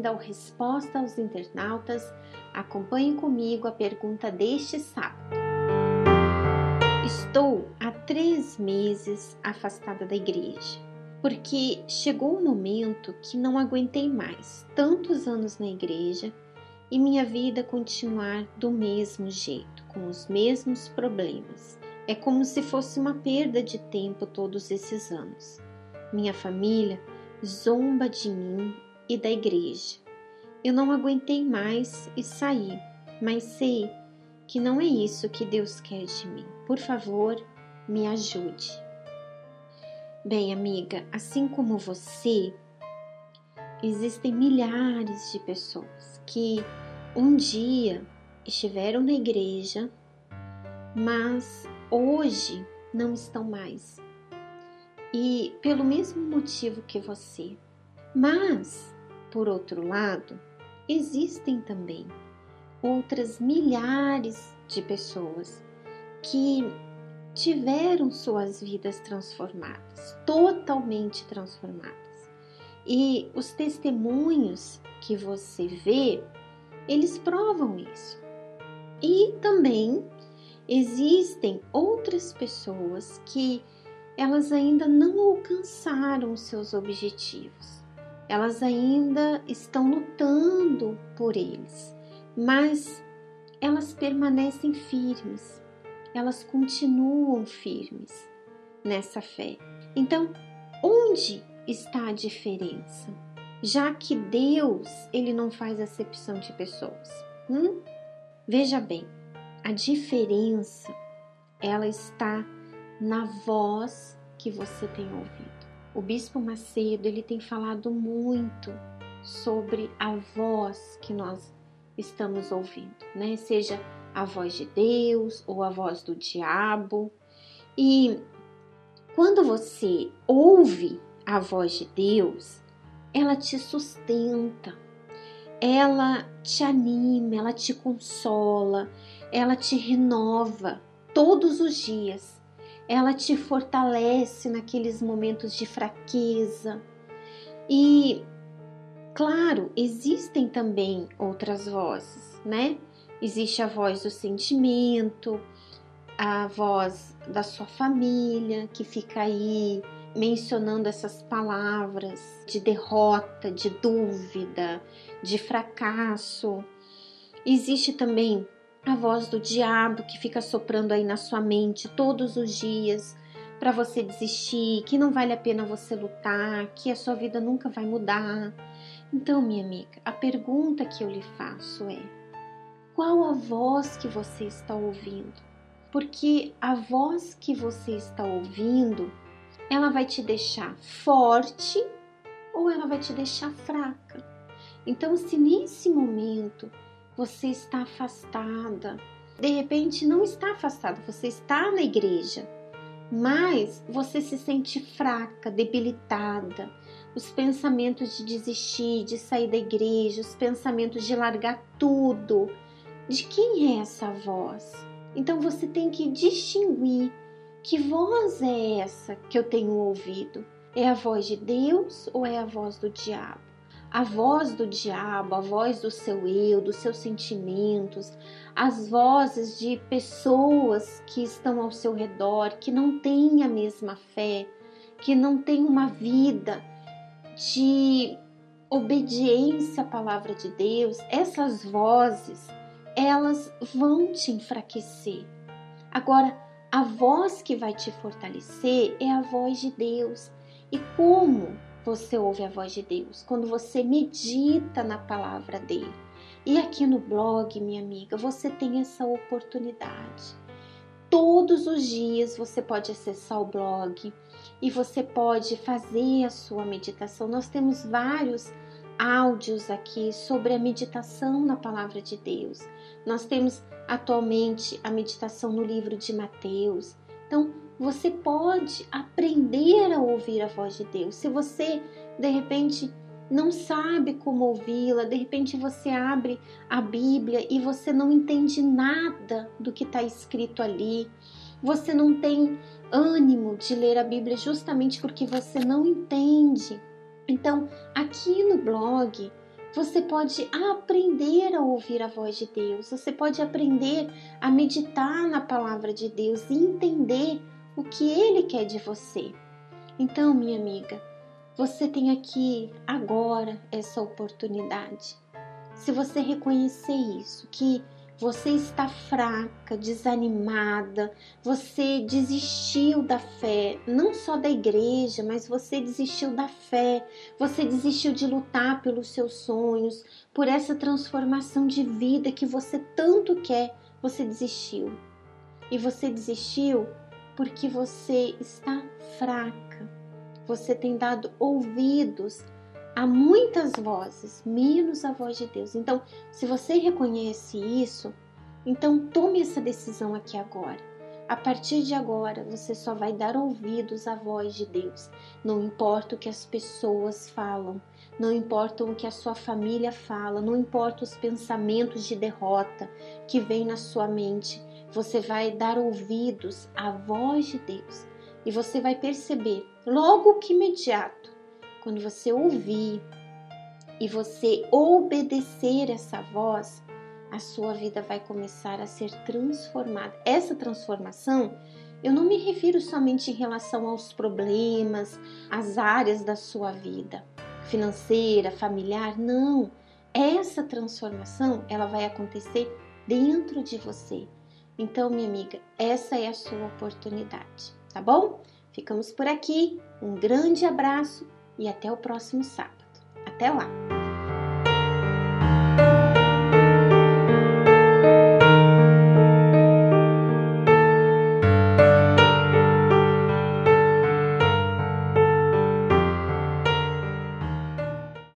ainda ao Resposta aos Internautas, acompanhe comigo a pergunta deste sábado. Estou há três meses afastada da igreja, porque chegou um momento que não aguentei mais tantos anos na igreja e minha vida continuar do mesmo jeito, com os mesmos problemas. É como se fosse uma perda de tempo todos esses anos. Minha família zomba de mim e da igreja. Eu não aguentei mais e saí, mas sei que não é isso que Deus quer de mim. Por favor, me ajude. Bem, amiga, assim como você, existem milhares de pessoas que um dia estiveram na igreja, mas hoje não estão mais. E pelo mesmo motivo que você. Mas, por outro lado, existem também outras milhares de pessoas que tiveram suas vidas transformadas, totalmente transformadas. E os testemunhos que você vê eles provam isso. E também existem outras pessoas que elas ainda não alcançaram seus objetivos. Elas ainda estão lutando por eles, mas elas permanecem firmes. Elas continuam firmes nessa fé. Então, onde está a diferença? já que Deus ele não faz acepção de pessoas. Hum? Veja bem, a diferença ela está na voz que você tem ouvido. O Bispo Macedo ele tem falado muito sobre a voz que nós estamos ouvindo, né? Seja a voz de Deus ou a voz do diabo. E quando você ouve a voz de Deus, ela te sustenta, ela te anima, ela te consola, ela te renova todos os dias, ela te fortalece naqueles momentos de fraqueza. E, claro, existem também outras vozes, né? Existe a voz do sentimento, a voz da sua família que fica aí mencionando essas palavras de derrota, de dúvida, de fracasso. Existe também a voz do diabo que fica soprando aí na sua mente todos os dias para você desistir, que não vale a pena você lutar, que a sua vida nunca vai mudar. Então, minha amiga, a pergunta que eu lhe faço é: qual a voz que você está ouvindo? Porque a voz que você está ouvindo ela vai te deixar forte ou ela vai te deixar fraca. Então, se nesse momento você está afastada, de repente não está afastada, você está na igreja, mas você se sente fraca, debilitada, os pensamentos de desistir, de sair da igreja, os pensamentos de largar tudo. De quem é essa voz? Então você tem que distinguir que voz é essa que eu tenho ouvido? É a voz de Deus ou é a voz do diabo? A voz do diabo, a voz do seu eu, dos seus sentimentos, as vozes de pessoas que estão ao seu redor, que não têm a mesma fé, que não têm uma vida de obediência à palavra de Deus, essas vozes, elas vão te enfraquecer. Agora, a voz que vai te fortalecer é a voz de Deus. E como você ouve a voz de Deus? Quando você medita na palavra dele. E aqui no blog, minha amiga, você tem essa oportunidade. Todos os dias você pode acessar o blog e você pode fazer a sua meditação. Nós temos vários áudios aqui sobre a meditação na palavra de Deus. Nós temos atualmente a meditação no livro de Mateus. Então, você pode aprender a ouvir a voz de Deus. Se você, de repente, não sabe como ouvi-la, de repente você abre a Bíblia e você não entende nada do que está escrito ali, você não tem ânimo de ler a Bíblia justamente porque você não entende. Então, aqui no blog Você pode aprender a ouvir a voz de Deus, você pode aprender a meditar na palavra de Deus e entender o que Ele quer de você. Então, minha amiga, você tem aqui agora essa oportunidade. Se você reconhecer isso, que você está fraca, desanimada, você desistiu da fé, não só da igreja, mas você desistiu da fé, você desistiu de lutar pelos seus sonhos, por essa transformação de vida que você tanto quer, você desistiu. E você desistiu porque você está fraca. Você tem dado ouvidos a muitas vozes, menos a voz de Deus. Então, se você reconhece isso, então tome essa decisão aqui agora. A partir de agora, você só vai dar ouvidos à voz de Deus. Não importa o que as pessoas falam, não importa o que a sua família fala, não importa os pensamentos de derrota que vêm na sua mente, você vai dar ouvidos à voz de Deus e você vai perceber logo que imediato, quando você ouvir e você obedecer essa voz, a sua vida vai começar a ser transformada. Essa transformação, eu não me refiro somente em relação aos problemas, às áreas da sua vida, financeira, familiar, não. Essa transformação, ela vai acontecer dentro de você então, minha amiga, essa é a sua oportunidade, tá bom? Ficamos por aqui, um grande abraço e até o próximo sábado. Até lá!